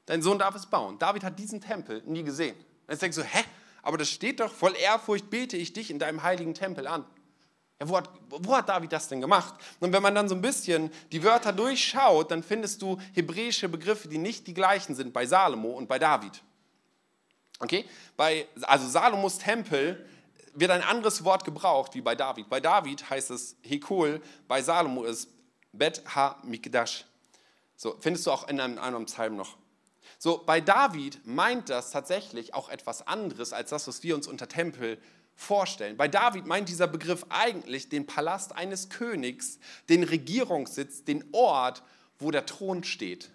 Dein Sohn darf es bauen. David hat diesen Tempel nie gesehen. Und jetzt denkst du, hä? Aber das steht doch, voll Ehrfurcht bete ich dich in deinem heiligen Tempel an. Ja, wo hat, wo hat David das denn gemacht? Und wenn man dann so ein bisschen die Wörter durchschaut, dann findest du hebräische Begriffe, die nicht die gleichen sind bei Salomo und bei David. Okay? Bei, also Salomos Tempel wird ein anderes Wort gebraucht wie bei David. Bei David heißt es Hekol, bei Salomo ist Bet Ha-Mikdash. So, findest du auch in einem anderen Psalm noch. So, bei David meint das tatsächlich auch etwas anderes als das, was wir uns unter Tempel vorstellen. Bei David meint dieser Begriff eigentlich den Palast eines Königs, den Regierungssitz, den Ort, wo der Thron steht.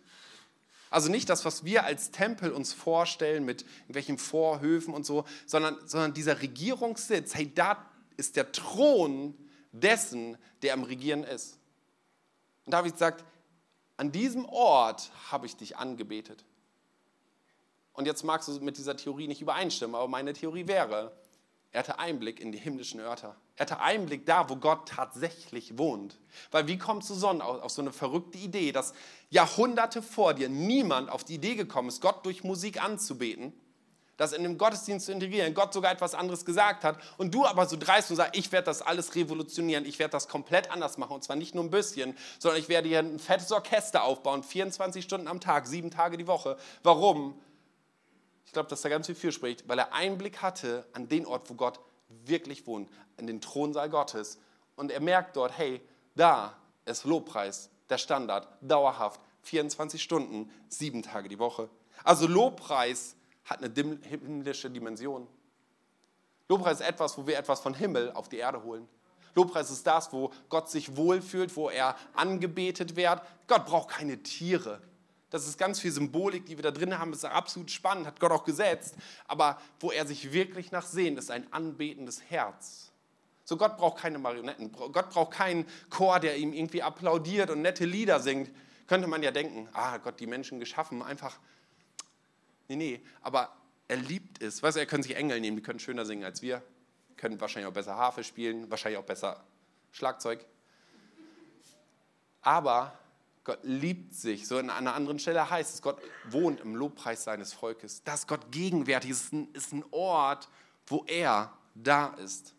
Also nicht das, was wir als Tempel uns vorstellen mit irgendwelchen Vorhöfen und so, sondern, sondern dieser Regierungssitz, hey, da ist der Thron dessen, der am Regieren ist. Und David sagt, an diesem Ort habe ich dich angebetet. Und jetzt magst du mit dieser Theorie nicht übereinstimmen, aber meine Theorie wäre, er hatte Einblick in die himmlischen Örter. Er hatte Einblick da, wo Gott tatsächlich wohnt. Weil wie kommst du sonst auf so eine verrückte Idee, dass Jahrhunderte vor dir niemand auf die Idee gekommen ist, Gott durch Musik anzubeten? das in den Gottesdienst zu integrieren, Gott sogar etwas anderes gesagt hat und du aber so dreist und sagst, ich werde das alles revolutionieren, ich werde das komplett anders machen und zwar nicht nur ein bisschen, sondern ich werde hier ein fettes Orchester aufbauen, 24 Stunden am Tag, sieben Tage die Woche. Warum? Ich glaube, dass da ganz viel für spricht, weil er Einblick hatte an den Ort, wo Gott wirklich wohnt, in den Thronsaal Gottes und er merkt dort, hey, da ist Lobpreis, der Standard, dauerhaft, 24 Stunden, sieben Tage die Woche. Also Lobpreis hat eine himmlische Dimension. Lobpreis ist etwas, wo wir etwas von Himmel auf die Erde holen. Lobpreis ist das, wo Gott sich wohlfühlt, wo er angebetet wird. Gott braucht keine Tiere. Das ist ganz viel Symbolik, die wir da drin haben. Das ist absolut spannend, hat Gott auch gesetzt. Aber wo er sich wirklich nach sehnt, ist ein anbetendes Herz. So Gott braucht keine Marionetten. Gott braucht keinen Chor, der ihm irgendwie applaudiert und nette Lieder singt. Könnte man ja denken, ah, Gott die Menschen geschaffen, einfach Nee, nee, aber er liebt es. Weißt du, er können sich Engel nehmen, die können schöner singen als wir, können wahrscheinlich auch besser Harfe spielen, wahrscheinlich auch besser Schlagzeug. Aber Gott liebt sich. So an einer anderen Stelle heißt es, Gott wohnt im Lobpreis seines Volkes. Dass Gott gegenwärtig ist, ist ein Ort, wo er da ist.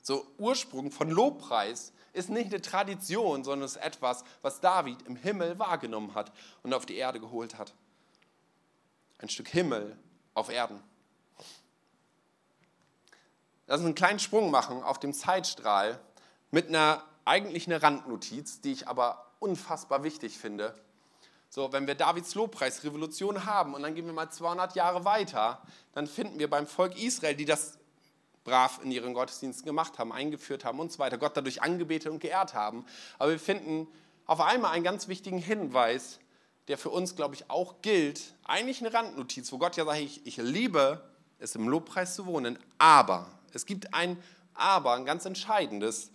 So Ursprung von Lobpreis ist nicht eine Tradition, sondern ist etwas, was David im Himmel wahrgenommen hat und auf die Erde geholt hat ein Stück Himmel auf Erden. Lass uns einen kleinen Sprung machen auf dem Zeitstrahl mit einer eigentlich einer Randnotiz, die ich aber unfassbar wichtig finde. So, wenn wir Davids Lobpreisrevolution haben und dann gehen wir mal 200 Jahre weiter, dann finden wir beim Volk Israel, die das brav in ihren Gottesdiensten gemacht haben, eingeführt haben und so weiter, Gott dadurch angebetet und geehrt haben. Aber wir finden auf einmal einen ganz wichtigen Hinweis, der für uns, glaube ich, auch gilt. Eigentlich eine Randnotiz, wo Gott ja sagt, ich, ich liebe es, im Lobpreis zu wohnen, aber es gibt ein Aber, ein ganz entscheidendes,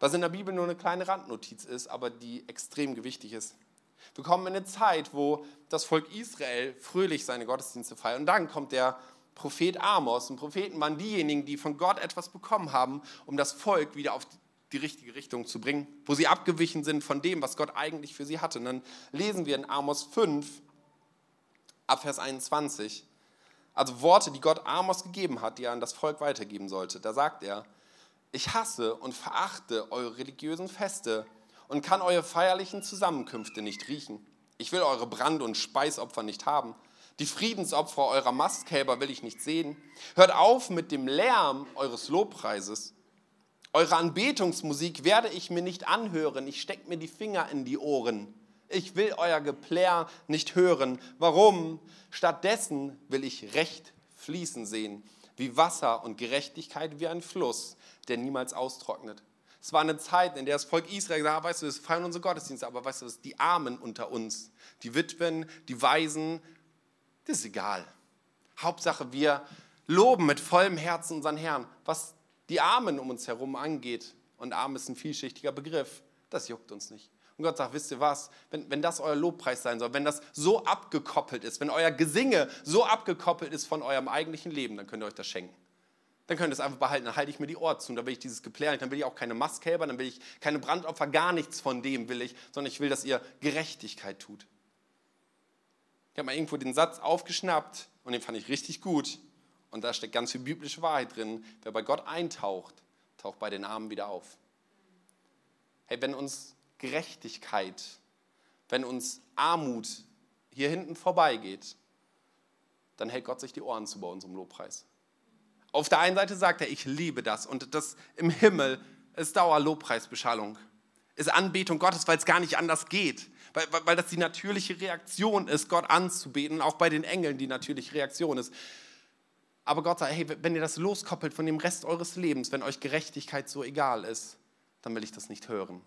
was in der Bibel nur eine kleine Randnotiz ist, aber die extrem gewichtig ist. Wir kommen in eine Zeit, wo das Volk Israel fröhlich seine Gottesdienste feiert. Und dann kommt der Prophet Amos. Und Propheten waren diejenigen, die von Gott etwas bekommen haben, um das Volk wieder auf die richtige Richtung zu bringen, wo sie abgewichen sind von dem, was Gott eigentlich für sie hatte. Und dann lesen wir in Amos 5, ab Vers 21, also Worte, die Gott Amos gegeben hat, die er an das Volk weitergeben sollte. Da sagt er, ich hasse und verachte eure religiösen Feste und kann eure feierlichen Zusammenkünfte nicht riechen. Ich will eure Brand- und Speisopfer nicht haben. Die Friedensopfer eurer Mastkälber will ich nicht sehen. Hört auf mit dem Lärm eures Lobpreises. Eure Anbetungsmusik werde ich mir nicht anhören. Ich stecke mir die Finger in die Ohren. Ich will euer Geplär nicht hören. Warum? Stattdessen will ich Recht fließen sehen, wie Wasser und Gerechtigkeit wie ein Fluss, der niemals austrocknet. Es war eine Zeit, in der das Volk Israel gesagt hat, weißt du, wir feiern unsere Gottesdienste, aber weißt du, die Armen unter uns, die Witwen, die Waisen, das ist egal. Hauptsache, wir loben mit vollem Herzen unseren Herrn. Was die Armen um uns herum angeht, und arm ist ein vielschichtiger Begriff, das juckt uns nicht. Und Gott sagt, wisst ihr was, wenn, wenn das euer Lobpreis sein soll, wenn das so abgekoppelt ist, wenn euer Gesinge so abgekoppelt ist von eurem eigentlichen Leben, dann könnt ihr euch das schenken. Dann könnt ihr es einfach behalten, dann halte ich mir die Ohren zu, dann will ich dieses Geplär nicht, dann will ich auch keine Mastkälber, dann will ich keine Brandopfer, gar nichts von dem will ich, sondern ich will, dass ihr Gerechtigkeit tut. Ich habe mal irgendwo den Satz aufgeschnappt und den fand ich richtig gut. Und da steckt ganz viel biblische Wahrheit drin. Wer bei Gott eintaucht, taucht bei den Armen wieder auf. Hey, wenn uns Gerechtigkeit, wenn uns Armut hier hinten vorbeigeht, dann hält Gott sich die Ohren zu bei unserem Lobpreis. Auf der einen Seite sagt er, ich liebe das und das im Himmel ist Dauerlobpreisbeschallung, ist Anbetung Gottes, weil es gar nicht anders geht, weil, weil das die natürliche Reaktion ist, Gott anzubeten, auch bei den Engeln die natürliche Reaktion ist. Aber Gott sagt, hey, wenn ihr das loskoppelt von dem Rest eures Lebens, wenn euch Gerechtigkeit so egal ist, dann will ich das nicht hören.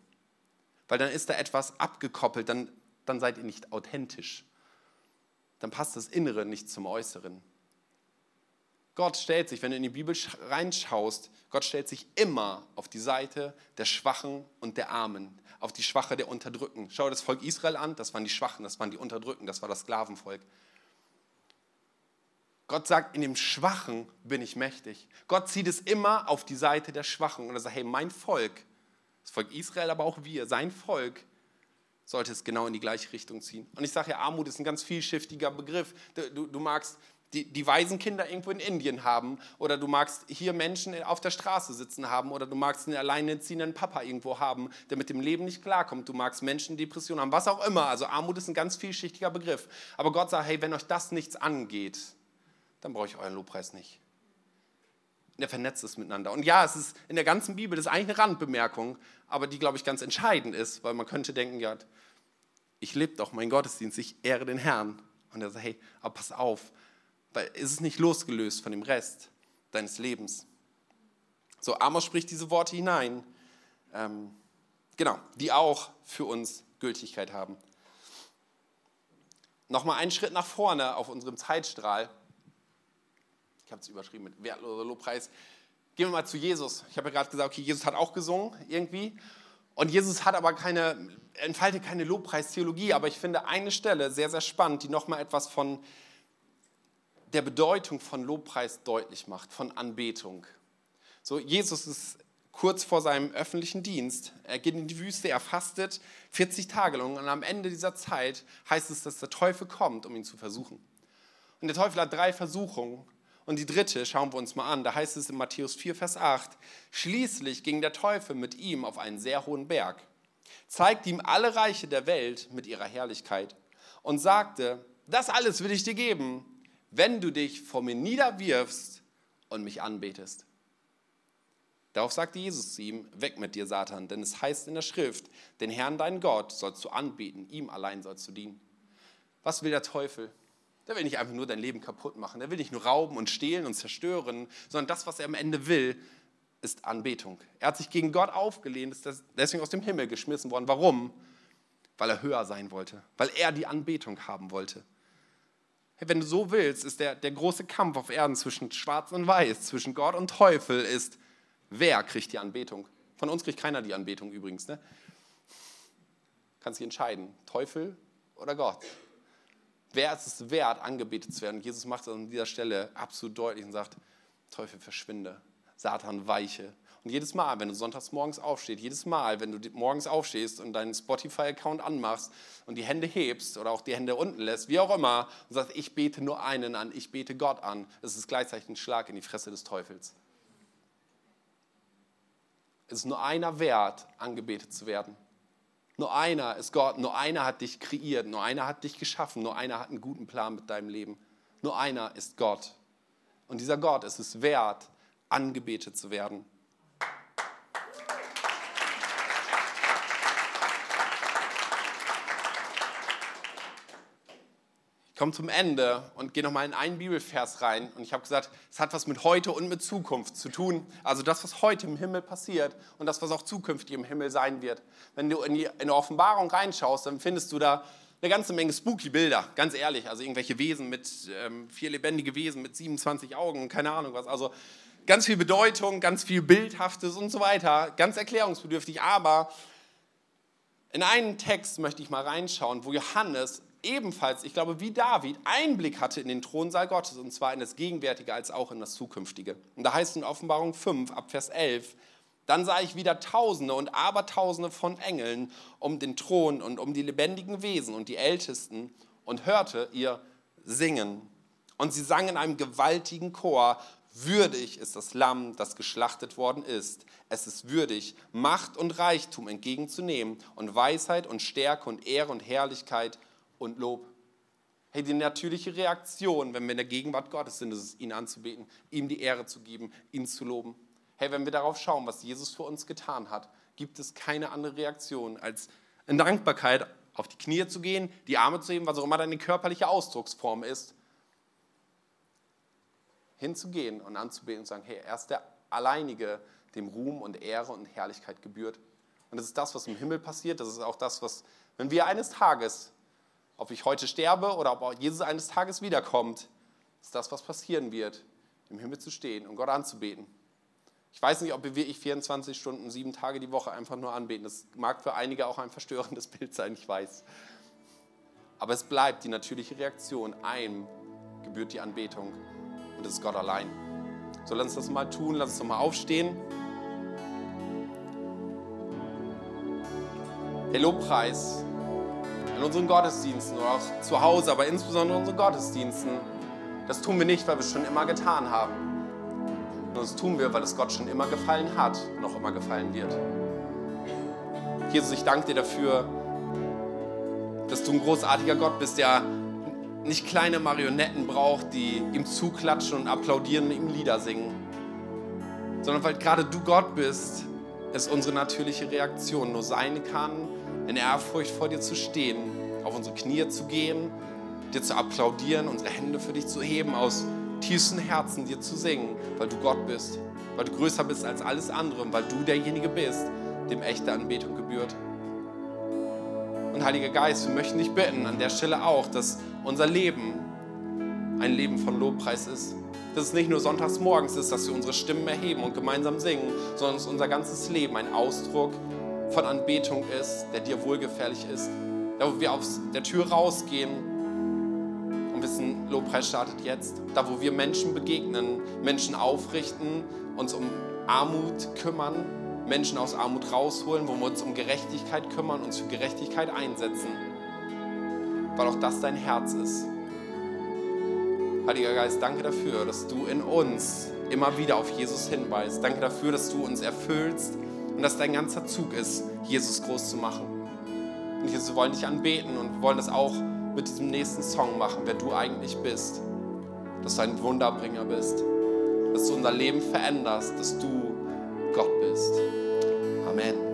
Weil dann ist da etwas abgekoppelt, dann, dann seid ihr nicht authentisch. Dann passt das Innere nicht zum Äußeren. Gott stellt sich, wenn du in die Bibel reinschaust, Gott stellt sich immer auf die Seite der Schwachen und der Armen, auf die Schwache der Unterdrückten. Schau das Volk Israel an, das waren die Schwachen, das waren die Unterdrückten, das war das Sklavenvolk. Gott sagt, in dem Schwachen bin ich mächtig. Gott zieht es immer auf die Seite der Schwachen und er sagt, hey, mein Volk, das Volk Israel, aber auch wir, sein Volk, sollte es genau in die gleiche Richtung ziehen. Und ich sage ja, Armut ist ein ganz vielschichtiger Begriff. Du, du, magst die, die Waisenkinder irgendwo in Indien haben oder du magst hier Menschen auf der Straße sitzen haben oder du magst einen alleinerziehenden Papa irgendwo haben, der mit dem Leben nicht klarkommt. Du magst Menschen Depressionen haben, was auch immer. Also Armut ist ein ganz vielschichtiger Begriff. Aber Gott sagt, hey, wenn euch das nichts angeht, dann brauche ich euren Lobpreis nicht. Der vernetzt es miteinander. Und ja, es ist in der ganzen Bibel, das ist eigentlich eine Randbemerkung, aber die, glaube ich, ganz entscheidend ist, weil man könnte denken, ja, ich lebe doch meinen Gottesdienst, ich ehre den Herrn. Und er sagt, hey, aber pass auf, weil es ist nicht losgelöst von dem Rest deines Lebens. So, Amos spricht diese Worte hinein, ähm, genau, die auch für uns Gültigkeit haben. Nochmal einen Schritt nach vorne auf unserem Zeitstrahl. Ich habe es überschrieben mit wertloser Lobpreis. Gehen wir mal zu Jesus. Ich habe ja gerade gesagt, okay, Jesus hat auch gesungen irgendwie. Und Jesus hat aber keine, entfaltet keine Lobpreistheologie, aber ich finde eine Stelle sehr, sehr spannend, die nochmal etwas von der Bedeutung von Lobpreis deutlich macht, von Anbetung. So, Jesus ist kurz vor seinem öffentlichen Dienst. Er geht in die Wüste, er fastet 40 Tage lang und am Ende dieser Zeit heißt es, dass der Teufel kommt, um ihn zu versuchen. Und der Teufel hat drei Versuchungen. Und die dritte schauen wir uns mal an. Da heißt es in Matthäus 4, Vers 8, schließlich ging der Teufel mit ihm auf einen sehr hohen Berg, zeigte ihm alle Reiche der Welt mit ihrer Herrlichkeit und sagte, das alles will ich dir geben, wenn du dich vor mir niederwirfst und mich anbetest. Darauf sagte Jesus zu ihm, weg mit dir, Satan, denn es heißt in der Schrift, den Herrn, deinen Gott, sollst du anbeten, ihm allein sollst du dienen. Was will der Teufel? Der will nicht einfach nur dein Leben kaputt machen, der will nicht nur rauben und stehlen und zerstören, sondern das, was er am Ende will, ist Anbetung. Er hat sich gegen Gott aufgelehnt, ist deswegen aus dem Himmel geschmissen worden. Warum? Weil er höher sein wollte, weil er die Anbetung haben wollte. Wenn du so willst, ist der, der große Kampf auf Erden zwischen Schwarz und Weiß, zwischen Gott und Teufel, ist, wer kriegt die Anbetung? Von uns kriegt keiner die Anbetung übrigens. Ne? Kannst dich entscheiden, Teufel oder Gott. Wer ist es wert, angebetet zu werden? Jesus macht das an dieser Stelle absolut deutlich und sagt, Teufel verschwinde, Satan weiche. Und jedes Mal, wenn du sonntags morgens aufstehst, jedes Mal, wenn du morgens aufstehst und deinen Spotify-Account anmachst und die Hände hebst oder auch die Hände unten lässt, wie auch immer, und sagst, ich bete nur einen an, ich bete Gott an, ist es gleichzeitig ein Schlag in die Fresse des Teufels. Es ist nur einer wert, angebetet zu werden. Nur einer ist Gott, nur einer hat dich kreiert, nur einer hat dich geschaffen, nur einer hat einen guten Plan mit deinem Leben. Nur einer ist Gott. Und dieser Gott ist es wert, angebetet zu werden. Komme zum Ende und gehe nochmal in einen Bibelvers rein. Und ich habe gesagt, es hat was mit heute und mit Zukunft zu tun. Also das, was heute im Himmel passiert und das, was auch zukünftig im Himmel sein wird. Wenn du in die, in die Offenbarung reinschaust, dann findest du da eine ganze Menge spooky Bilder, ganz ehrlich. Also irgendwelche Wesen mit, ähm, vier lebendige Wesen mit 27 Augen, keine Ahnung was. Also ganz viel Bedeutung, ganz viel Bildhaftes und so weiter. Ganz erklärungsbedürftig. Aber in einen Text möchte ich mal reinschauen, wo Johannes ebenfalls, ich glaube, wie David, Einblick hatte in den Thronsaal Gottes, und zwar in das Gegenwärtige als auch in das Zukünftige. Und da heißt es in Offenbarung 5, ab Vers 11, dann sah ich wieder Tausende und Abertausende von Engeln um den Thron und um die lebendigen Wesen und die Ältesten und hörte ihr singen. Und sie sangen in einem gewaltigen Chor, Würdig ist das Lamm, das geschlachtet worden ist. Es ist würdig, Macht und Reichtum entgegenzunehmen und Weisheit und Stärke und Ehre und Herrlichkeit und Lob. Hey, die natürliche Reaktion, wenn wir in der Gegenwart Gottes sind, ist es, ihn anzubeten, ihm die Ehre zu geben, ihn zu loben. Hey, wenn wir darauf schauen, was Jesus für uns getan hat, gibt es keine andere Reaktion, als in Dankbarkeit auf die Knie zu gehen, die Arme zu heben, was auch immer deine körperliche Ausdrucksform ist, hinzugehen und anzubeten und sagen, hey, er ist der Alleinige, dem Ruhm und Ehre und Herrlichkeit gebührt. Und das ist das, was im Himmel passiert. Das ist auch das, was, wenn wir eines Tages ob ich heute sterbe oder ob Jesus eines Tages wiederkommt, ist das, was passieren wird, im Himmel zu stehen und Gott anzubeten. Ich weiß nicht, ob wir wirklich 24 Stunden, sieben Tage die Woche einfach nur anbeten. Das mag für einige auch ein verstörendes Bild sein, ich weiß. Aber es bleibt die natürliche Reaktion. Einem gebührt die Anbetung und das ist Gott allein. So, lass uns das mal tun, lass uns doch mal aufstehen. Der Lobpreis in unseren Gottesdiensten oder auch zu Hause, aber insbesondere in unseren Gottesdiensten, Das tun wir nicht, weil wir es schon immer getan haben. das tun wir, weil es Gott schon immer gefallen hat, noch immer gefallen wird. Jesus, ich danke dir dafür, dass du ein großartiger Gott bist, der nicht kleine Marionetten braucht, die ihm zuklatschen und applaudieren und ihm Lieder singen, sondern weil gerade du Gott bist, ist unsere natürliche Reaktion nur sein kann, in Ehrfurcht vor dir zu stehen, auf unsere Knie zu gehen, dir zu applaudieren, unsere Hände für dich zu heben, aus tiefstem Herzen dir zu singen, weil du Gott bist, weil du größer bist als alles andere und weil du derjenige bist, dem echte Anbetung gebührt. Und Heiliger Geist, wir möchten dich bitten an der Stelle auch, dass unser Leben ein Leben von Lobpreis ist. Dass es nicht nur sonntags morgens ist, dass wir unsere Stimmen erheben und gemeinsam singen, sondern dass unser ganzes Leben ein Ausdruck von Anbetung ist, der dir wohlgefährlich ist. Da, wo wir aus der Tür rausgehen und wissen, Lobpreis startet jetzt. Da, wo wir Menschen begegnen, Menschen aufrichten, uns um Armut kümmern, Menschen aus Armut rausholen, wo wir uns um Gerechtigkeit kümmern, uns für Gerechtigkeit einsetzen. Weil auch das dein Herz ist. Heiliger Geist, danke dafür, dass du in uns immer wieder auf Jesus hinweist. Danke dafür, dass du uns erfüllst und dass dein ganzer Zug ist, Jesus groß zu machen. Und wir wollen dich anbeten und wollen das auch mit diesem nächsten Song machen, wer du eigentlich bist. Dass du ein Wunderbringer bist. Dass du unser Leben veränderst, dass du Gott bist. Amen.